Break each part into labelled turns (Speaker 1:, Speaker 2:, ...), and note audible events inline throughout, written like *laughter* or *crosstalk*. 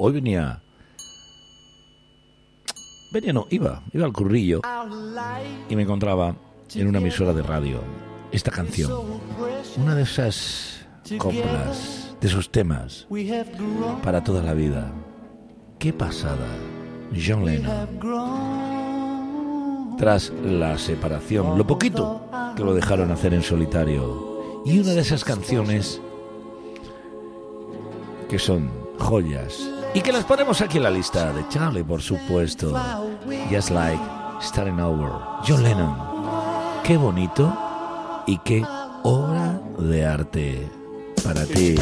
Speaker 1: Hoy venía... Venía, no, iba, iba al currillo y me encontraba en una emisora de radio esta canción. Una de esas coplas, de esos temas para toda la vida. Qué pasada. John Lennon. Tras la separación, lo poquito que lo dejaron hacer en solitario. Y una de esas canciones que son joyas y que las ponemos aquí en la lista de Charlie, por supuesto. Just like starting over. John Lennon. Qué bonito y qué obra de arte para ti.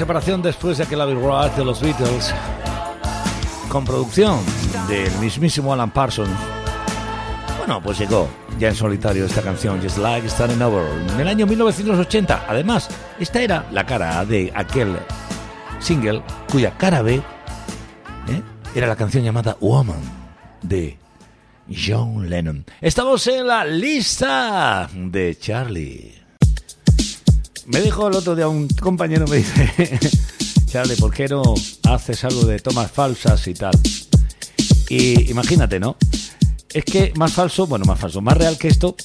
Speaker 1: Separación después de aquel Abbey de los Beatles, con producción del mismísimo Alan Parsons. Bueno, pues llegó ya en solitario esta canción, Just Like Starting Over, en el año 1980. Además, esta era la cara de aquel single cuya cara B ¿eh? era la canción llamada Woman de John Lennon. Estamos en la lista de Charlie. Me dijo el otro día un compañero, me dice, *laughs* Charlie, ¿por qué no haces algo de tomas falsas y tal? Y imagínate, ¿no? Es que más falso, bueno, más falso, más real que esto,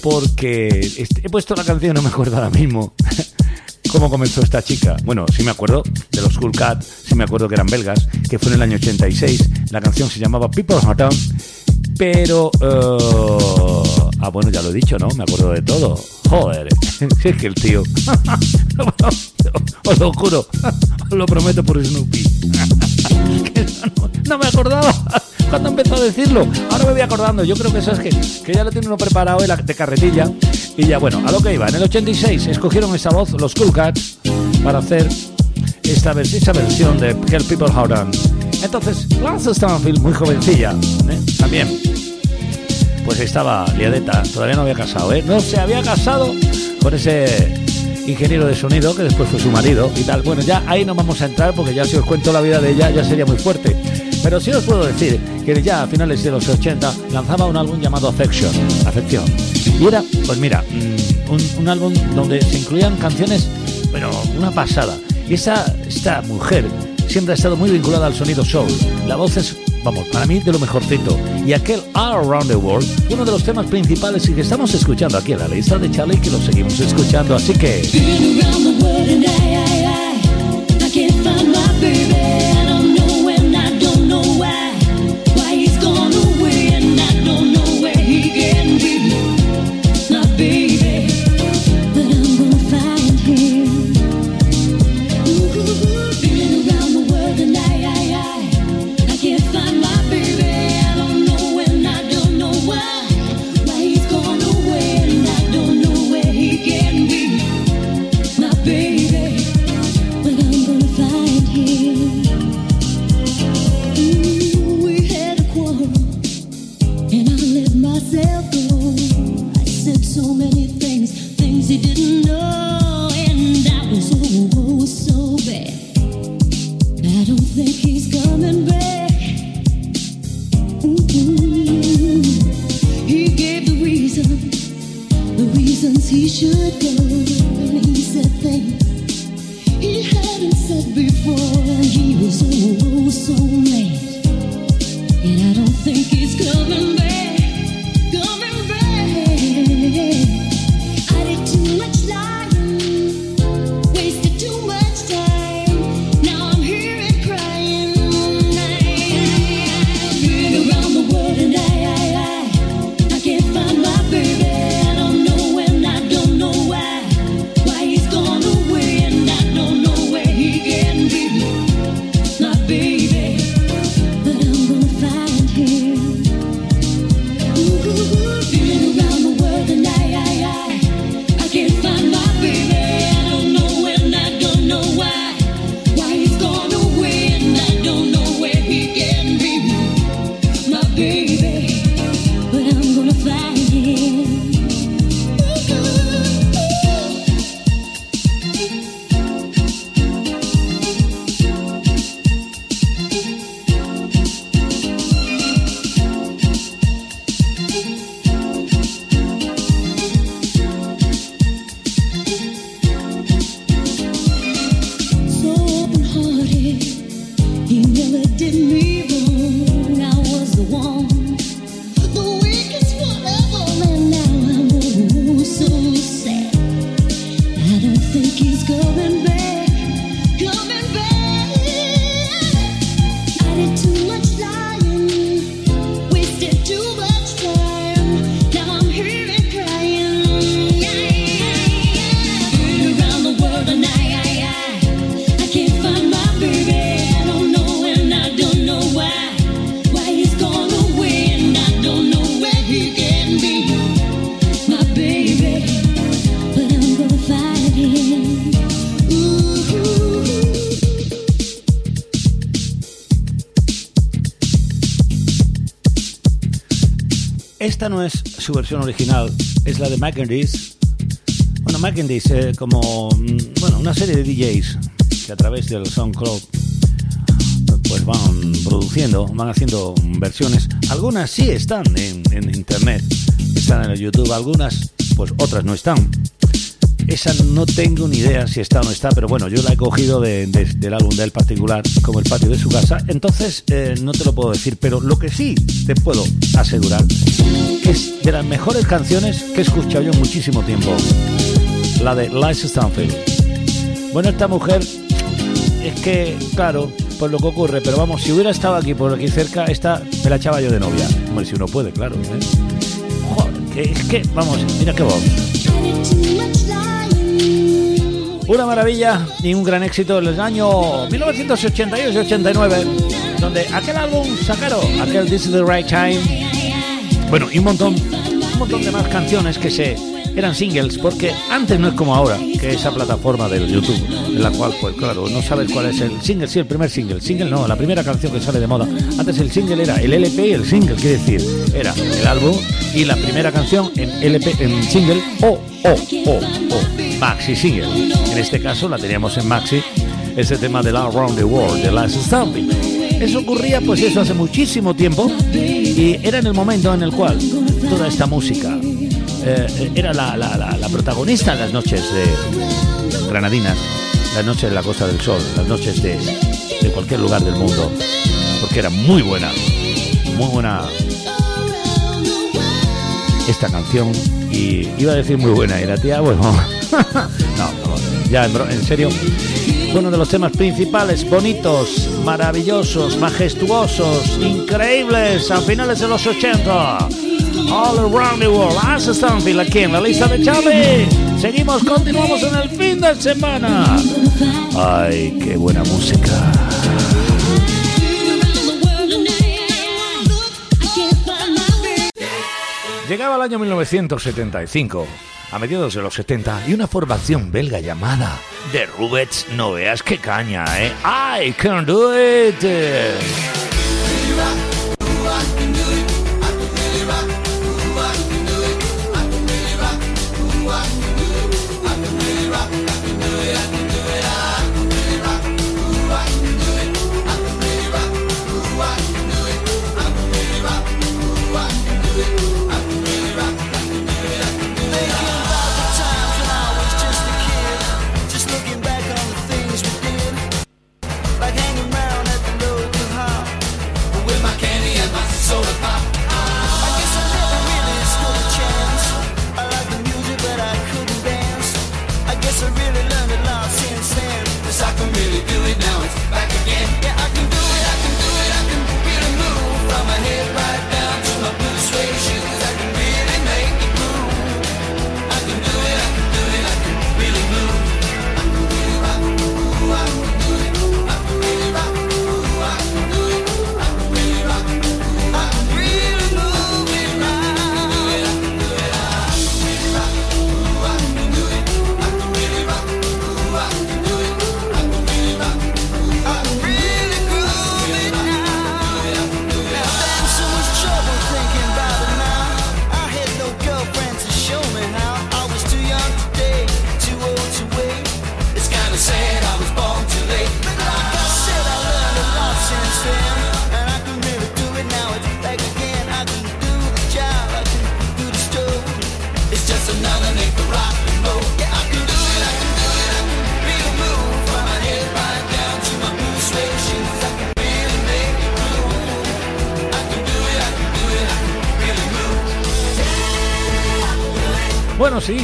Speaker 1: porque he puesto la canción, no me acuerdo ahora mismo *laughs* cómo comenzó esta chica. Bueno, sí me acuerdo de los Cool Cat, sí me acuerdo que eran belgas, que fue en el año 86. La canción se llamaba People Heart pero... Uh, ah, bueno, ya lo he dicho, ¿no? Me acuerdo de todo. Joder, *laughs* es que el tío... *laughs* os lo juro, os lo prometo por Snoopy. *laughs* no, me acordaba cuando empezó a decirlo. Ahora me voy acordando. Yo creo que eso es que, que ya lo tiene uno preparado de carretilla. Y ya, bueno, a lo que iba. En el 86 escogieron esa voz los Cool Cats para hacer esta esa versión de Help People How Done. Entonces, Lance Stanfield, muy jovencilla, ¿eh? también, pues estaba liadeta, todavía no había casado, ¿eh? No se había casado con ese
Speaker 2: ingeniero de sonido, que después fue su marido y tal. Bueno, ya ahí no vamos a entrar porque ya si os cuento la vida de ella ya sería muy fuerte. Pero sí os puedo decir que ya a finales de los 80 lanzaba un álbum llamado Affection, Afección. Y era, pues mira, mm, un, álbum donde se incluían canciones, pero una pasada. Y esa, esta mujer siempre ha estado muy vinculada al sonido soul. La voz es, vamos, para mí de lo mejorcito. Y aquel All Around the World, uno de los temas principales y que estamos escuchando aquí en la lista de Charlie, que lo seguimos escuchando. Así que... no es su versión original, es la de Mackendies. Bueno, Mackendies, eh, como mm, bueno, una serie de DJs que a través del SoundCloud pues van produciendo, van haciendo versiones. Algunas sí están en, en internet, están en el YouTube, algunas pues otras no están. Esa no tengo ni idea si está o no está, pero bueno, yo la he cogido de, del álbum del particular, como el patio de su casa, entonces eh, no te lo puedo decir, pero lo que sí te puedo asegurar es de las mejores canciones que he escuchado yo muchísimo tiempo, la de Liza Stanfield. Bueno, esta mujer es que, claro, pues lo que ocurre, pero vamos, si hubiera estado aquí por aquí cerca, esta me la echaba yo de novia. Hombre, si uno puede, claro. ¿eh? Joder, es que, vamos, mira qué voz. Una maravilla y un gran éxito en el año 1988 y 89, donde aquel álbum sacaron, aquel This is the Right Time. Bueno, y un montón, un montón de más canciones que se
Speaker 1: eran singles, porque antes no es como ahora, que esa plataforma del YouTube, en la cual, pues claro, no sabes cuál es el single, sí, el primer single. Single no, la primera canción que sale de moda. Antes el single era el LP el single, quiere decir, era el álbum y la primera canción en LP, en single o, o, o, o, maxi single. En este caso la teníamos en maxi, ese tema de la Around the World, de Last Stamping. Eso ocurría, pues eso, hace muchísimo tiempo y era en el momento en el cual toda esta música eh, era la, la, protagonista de las noches de granadinas, las noches de la Costa del Sol, las noches de, de cualquier lugar del mundo, porque era muy buena, muy buena esta canción y iba a decir muy buena y la tía, bueno, *laughs* no, ya en, serio, uno de los temas principales, bonitos, maravillosos, majestuosos, increíbles a finales de los 80. All Around the World. Hace Stanfield aquí en la lista de Charlie. Seguimos, continuamos en el fin de semana. Ay, qué buena música. Llegaba el año 1975, a mediados de los 70, y una formación belga llamada The Rubets. No veas qué caña, ¿eh? I can do it.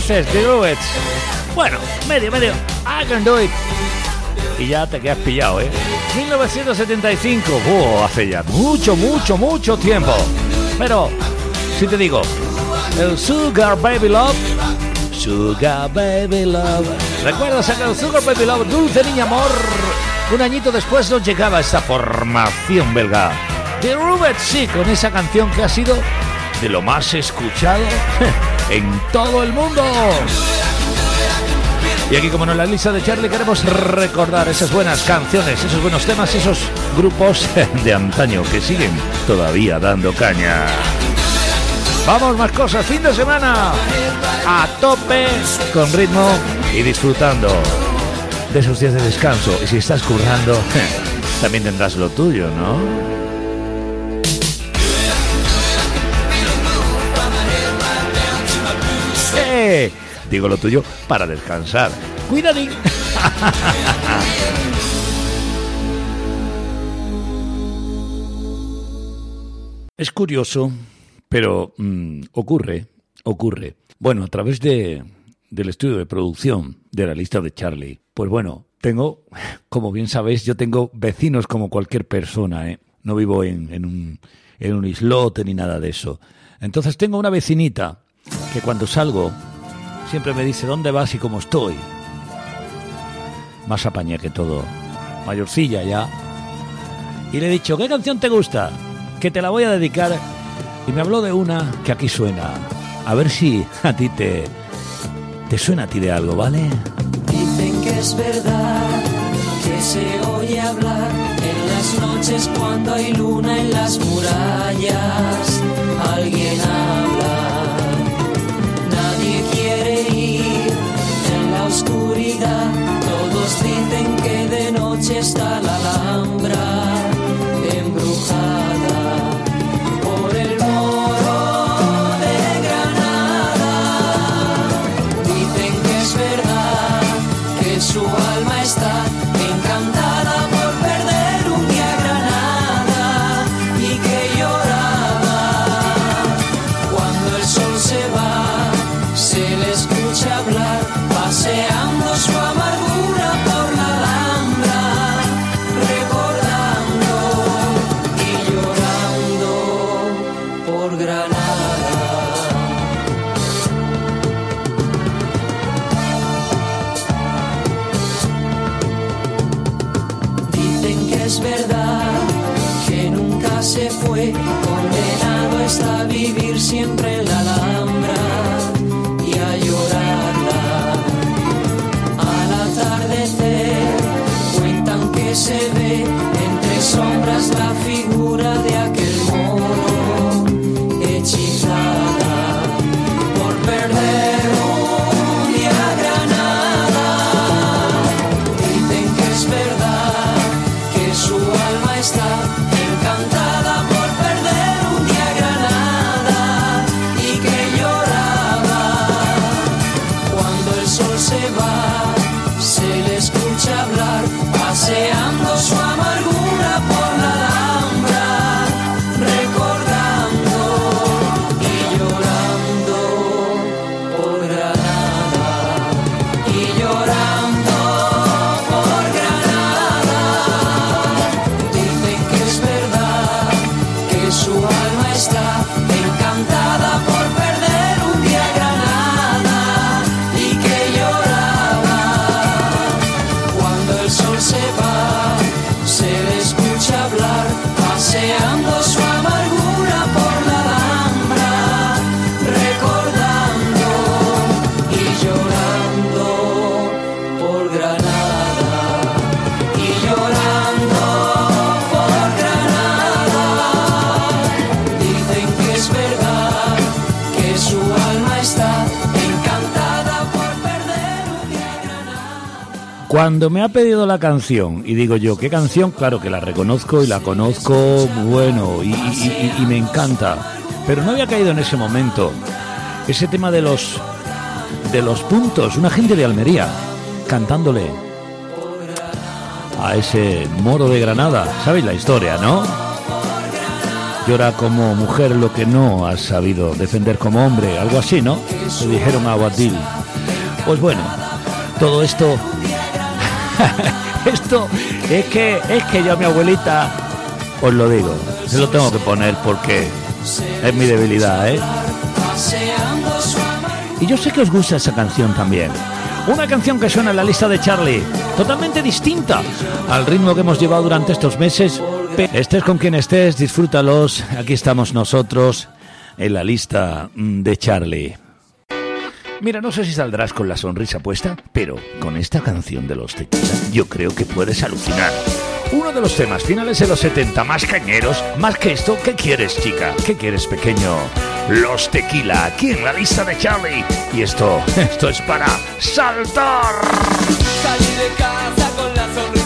Speaker 1: Dices do it. Bueno, medio, medio. I can do it. Y ya te quedas pillado, ¿eh? 1975. Oh, hace ya mucho, mucho, mucho tiempo. Pero, si te digo, el Sugar Baby Love. Sugar Baby Love. ¿Recuerdas aquel Sugar Baby Love? Dulce Niña Amor. Un añito después nos llegaba esta formación belga. The Rubet, sí, con esa canción que ha sido de lo más escuchado *laughs* en todo el mundo. Y aquí, como no, en la lista de Charlie queremos recordar esas buenas canciones, esos buenos temas, esos grupos *laughs* de antaño que siguen todavía dando caña. Vamos, más cosas, fin de semana a tope, con ritmo y disfrutando de esos días de descanso. Y si estás currando, *laughs* también tendrás lo tuyo, ¿no? Digo lo tuyo para descansar. Cuidadín. *laughs* Es curioso, pero mm, ocurre, ocurre. Bueno, a través de, del estudio de producción de la lista de Charlie, pues bueno, tengo, como bien sabéis, yo tengo vecinos como cualquier persona, ¿eh? No vivo en, en, un, en un islote ni nada de eso. Entonces tengo una vecinita que cuando salgo Siempre me dice, ¿dónde vas y cómo estoy? Más apañé que todo. Mayorcilla ya. Y le he dicho, ¿qué canción te gusta? Que te la voy a dedicar. Y me habló de una que aquí suena. A ver si a ti te, te suena a ti de algo, ¿vale?
Speaker 2: Dicen que es verdad que se oye hablar en las noches cuando hay luna en las murallas. Alguien habla, sombras da vida. Cuando
Speaker 1: me ha pedido la canción y digo yo, ¿qué canción? Claro que la reconozco y la conozco, bueno, y, me encanta. Pero no había caído en ese momento. Ese tema de los de los puntos, una gente de Almería cantándole a ese moro de Granada. ¿Sabéis la historia, no? Llora como mujer lo que no has sabido defender como hombre, algo así, ¿no? Le dijeron a Boabdil. Pues bueno, todo esto *laughs* esto es que es que yo a mi abuelita os lo digo, se lo tengo que poner porque es mi debilidad, ¿eh? Y yo sé que os gusta esa canción también. Una canción que suena en la lista de Charlie, totalmente distinta al ritmo que hemos llevado durante estos meses. Estés con quien estés, disfrútalos. Aquí estamos nosotros en la lista de Charlie. Mira, no sé si saldrás con la sonrisa puesta, pero con esta canción de los tequila yo creo que puedes alucinar. Uno de los temas finales de los 70 más cañeros, más que esto, ¿qué quieres, chica? ¿Qué quieres, pequeño? Los tequila, aquí en la lista de Charlie. Y esto, *laughs* esto es para saltar.
Speaker 3: Salí de casa con la sonrisa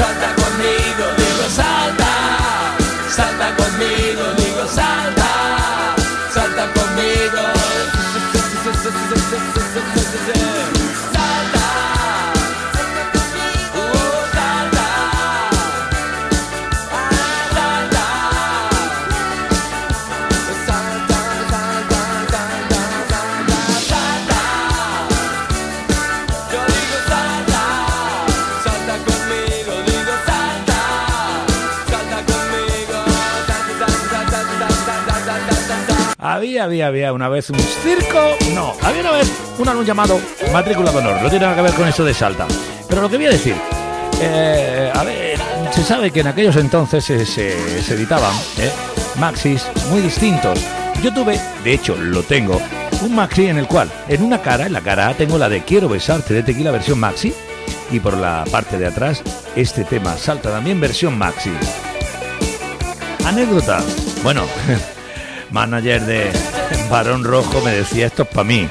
Speaker 3: salta
Speaker 1: conmigo. Había, había una vez un circo. No, había una vez un álbum llamado Matrícula de Honor. No tiene nada que ver con eso de Salta. Pero lo que voy a decir, eh, a ver, se sabe que en aquellos entonces se, editaban eh, maxis muy distintos. Yo tuve, de hecho lo tengo, un maxi en el cual, en una cara, en la cara tengo la de Quiero besarte de tequila versión maxi. Y por la parte de atrás, este tema salta también versión maxi. Anécdota. Bueno, *laughs* manager de *laughs* Barón Rojo me decía esto es para mí.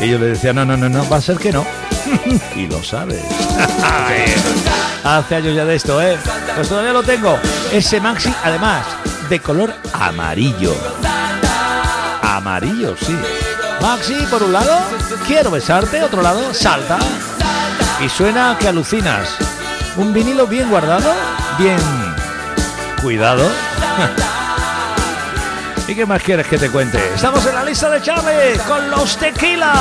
Speaker 1: Y yo le decía, no, no, no, no, va a ser que no. *laughs* y lo sabes. *laughs* Hace años ya de esto, ¿eh? Pues todavía lo tengo. Ese maxi, además, de color amarillo. Amarillo, sí. Maxi, por un lado, quiero besarte, otro lado, salta. Y suena que alucinas. Un vinilo bien guardado, bien cuidado. ¿Y qué más quieres que te cuente? Estamos en la lista de Charlie con los tequila.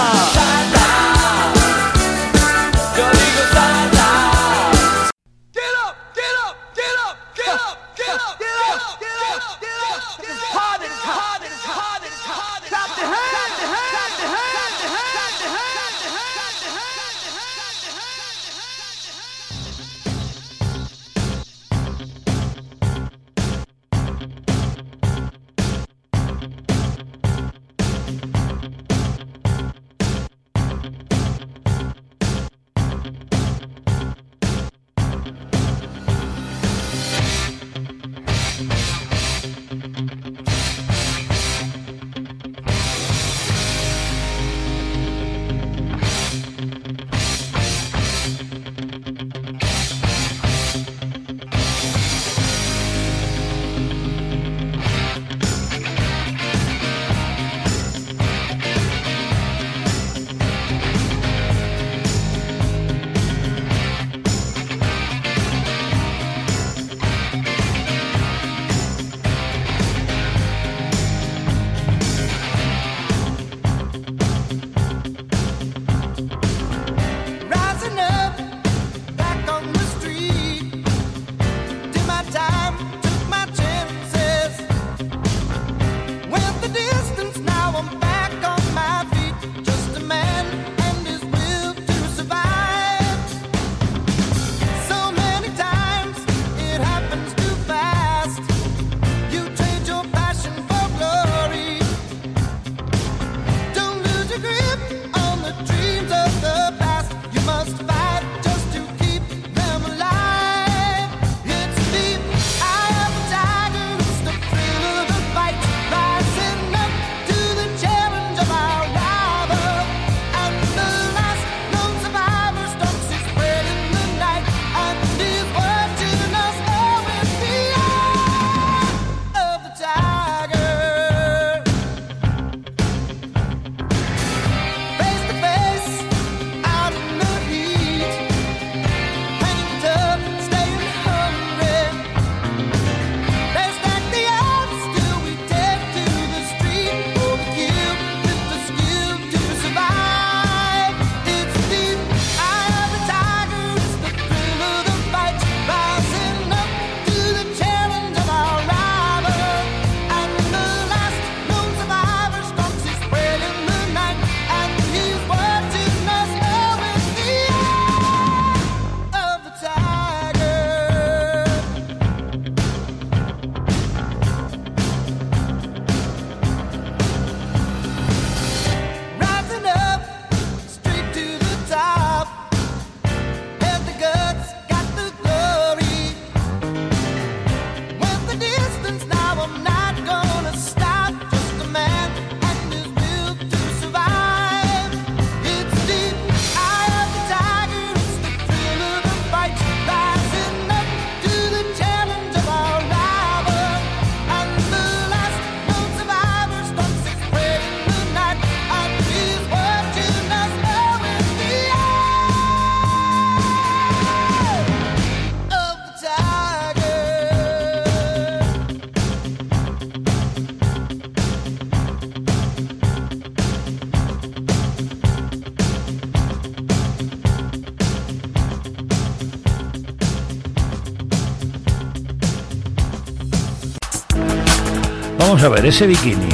Speaker 1: A ver, ese bikini.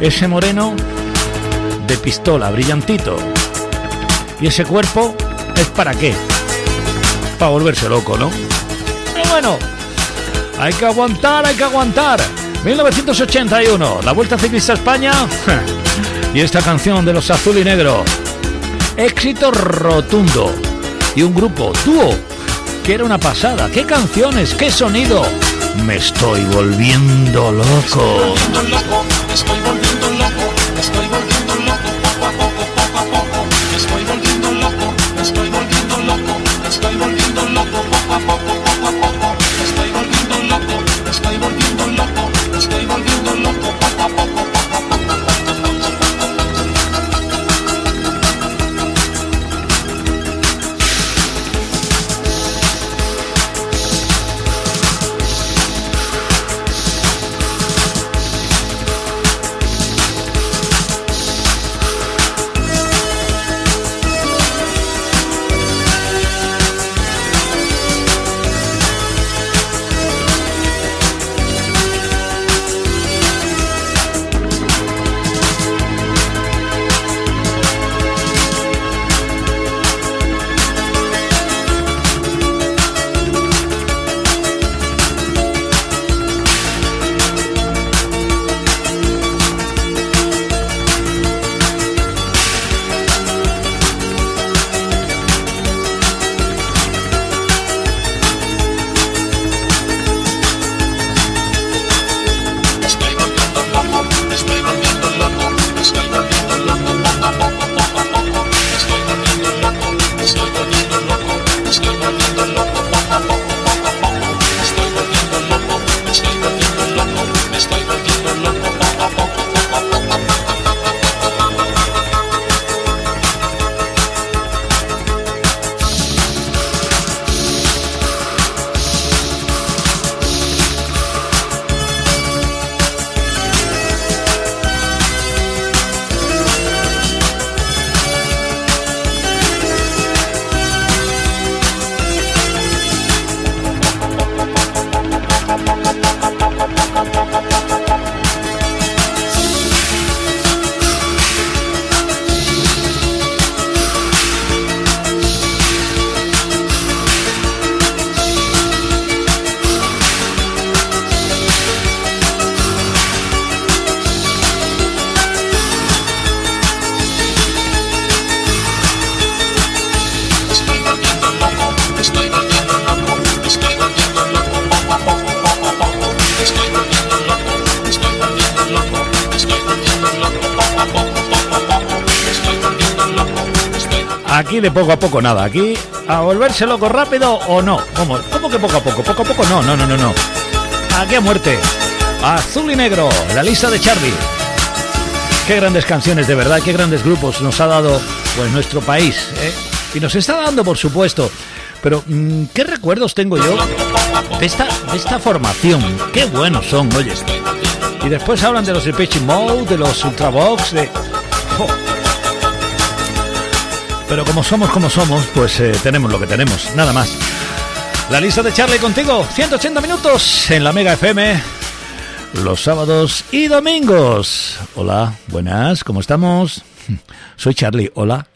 Speaker 1: Ese moreno de pistola, brillantito. ¿Y ese cuerpo es para qué? Para volverse loco, ¿no? Pero bueno, hay que aguantar, hay que aguantar. 1981, la Vuelta Ciclista a España. *laughs* y esta canción de los azul y negro. Éxito rotundo. Y un grupo, dúo, que era una pasada. ¿Qué canciones? ¿Qué sonido? Me estoy volviendo loco.
Speaker 4: Estoy volviendo loco, estoy volviendo loco,
Speaker 1: Aquí de poco a poco nada. Aquí a volverse loco rápido o no. ¿Cómo? ¿Cómo que poco a poco? Poco a poco no, no, no, no, no. Aquí a muerte. Azul y negro, la lista de Charlie. Qué grandes canciones, de verdad, qué grandes grupos nos ha dado pues nuestro país, ¿eh? Y nos está dando, por supuesto. Pero, mm, ¿qué recuerdos tengo yo de esta, de esta formación? Qué buenos son, oye. Y después hablan de los de Pitching Mode, de los Ultravox, de... Pero como somos como somos, pues eh, tenemos lo que tenemos, nada más. La lista de Charlie contigo, 180 minutos en la Mega FM, los sábados y domingos. Hola, buenas, ¿cómo estamos? *laughs* Soy Charlie, hola,